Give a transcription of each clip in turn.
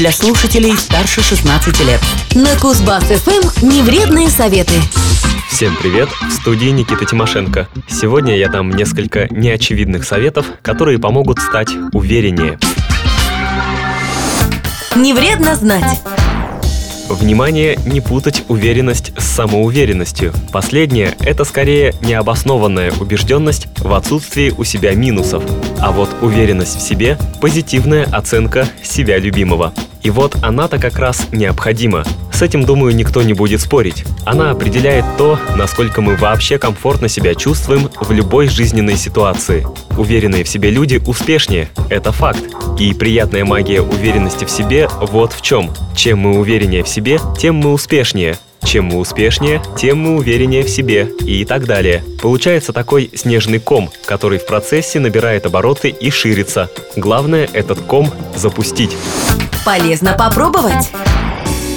для слушателей старше 16 лет. На Кузбасс-ФМ невредные советы. Всем привет! В студии Никита Тимошенко. Сегодня я дам несколько неочевидных советов, которые помогут стать увереннее. Не вредно знать. Внимание, не путать уверенность с самоуверенностью. Последнее – это скорее необоснованная убежденность в отсутствии у себя минусов. А вот уверенность в себе – позитивная оценка себя любимого. И вот она-то как раз необходима. С этим, думаю, никто не будет спорить. Она определяет то, насколько мы вообще комфортно себя чувствуем в любой жизненной ситуации. Уверенные в себе люди успешнее, это факт. И приятная магия уверенности в себе вот в чем. Чем мы увереннее в себе, тем мы успешнее. Чем мы успешнее, тем мы увереннее в себе и так далее. Получается такой снежный ком, который в процессе набирает обороты и ширится. Главное этот ком запустить. Полезно попробовать.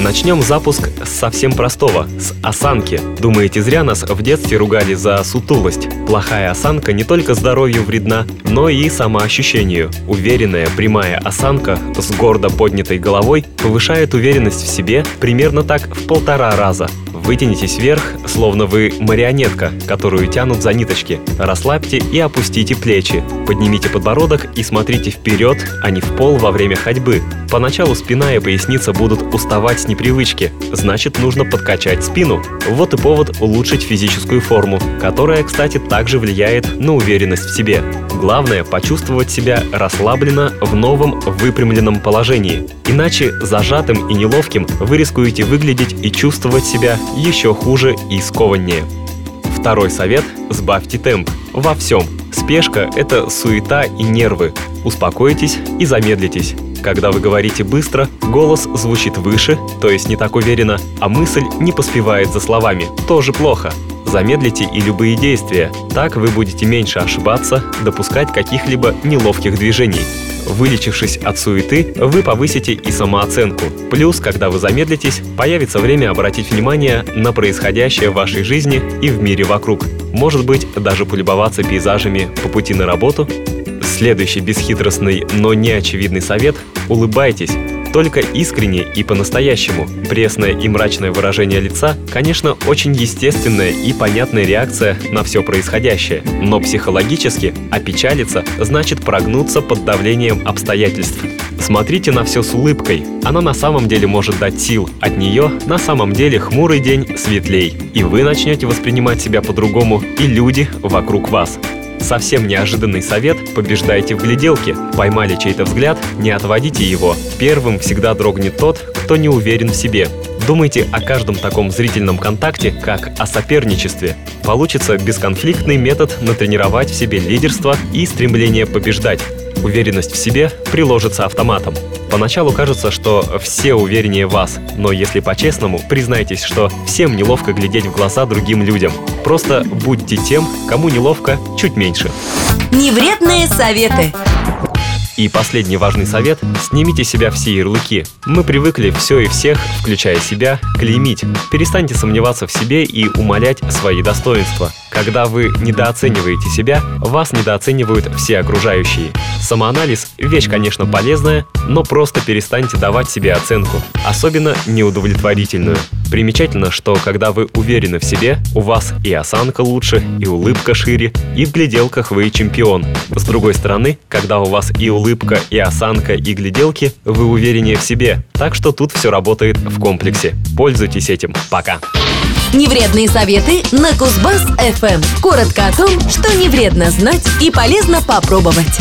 Начнем запуск с совсем простого, с осанки. Думаете, зря нас в детстве ругали за сутулость? Плохая осанка не только здоровью вредна, но и самоощущению. Уверенная прямая осанка с гордо поднятой головой повышает уверенность в себе примерно так в полтора раза. Вытянитесь вверх, словно вы марионетка, которую тянут за ниточки. Расслабьте и опустите плечи. Поднимите подбородок и смотрите вперед, а не в пол во время ходьбы. Поначалу спина и поясница будут уставать с непривычки, значит нужно подкачать спину. Вот и повод улучшить физическую форму, которая, кстати, также влияет на уверенность в себе. Главное – почувствовать себя расслабленно в новом выпрямленном положении. Иначе зажатым и неловким вы рискуете выглядеть и чувствовать себя еще хуже и скованнее. Второй совет – сбавьте темп во всем. Спешка – это суета и нервы. Успокойтесь и замедлитесь. Когда вы говорите быстро, голос звучит выше, то есть не так уверенно, а мысль не поспевает за словами. Тоже плохо. Замедлите и любые действия. Так вы будете меньше ошибаться, допускать каких-либо неловких движений. Вылечившись от суеты, вы повысите и самооценку. Плюс, когда вы замедлитесь, появится время обратить внимание на происходящее в вашей жизни и в мире вокруг. Может быть, даже полюбоваться пейзажами по пути на работу. Следующий бесхитростный, но не очевидный совет – улыбайтесь. Только искренне и по-настоящему. Пресное и мрачное выражение лица, конечно, очень естественная и понятная реакция на все происходящее. Но психологически опечалиться значит прогнуться под давлением обстоятельств. Смотрите на все с улыбкой. Она на самом деле может дать сил. От нее на самом деле хмурый день светлей. И вы начнете воспринимать себя по-другому, и люди вокруг вас. Совсем неожиданный совет – побеждайте в гляделке. Поймали чей-то взгляд, не отводите его. Первым всегда дрогнет тот, кто не уверен в себе. Думайте о каждом таком зрительном контакте, как о соперничестве. Получится бесконфликтный метод натренировать в себе лидерство и стремление побеждать. Уверенность в себе приложится автоматом. Поначалу кажется, что все увереннее вас, но если по-честному, признайтесь, что всем неловко глядеть в глаза другим людям. Просто будьте тем, кому неловко чуть меньше. Невредные советы. И последний важный совет – снимите себя все ярлыки. Мы привыкли все и всех, включая себя, клеймить. Перестаньте сомневаться в себе и умолять свои достоинства. Когда вы недооцениваете себя, вас недооценивают все окружающие. Самоанализ – вещь, конечно, полезная, но просто перестаньте давать себе оценку, особенно неудовлетворительную. Примечательно, что когда вы уверены в себе, у вас и осанка лучше, и улыбка шире, и в гляделках вы чемпион. С другой стороны, когда у вас и улыбка, и осанка, и гляделки, вы увереннее в себе. Так что тут все работает в комплексе. Пользуйтесь этим. Пока. Невредные советы на Кузбасс ФМ. Коротко о том, что не вредно знать и полезно попробовать.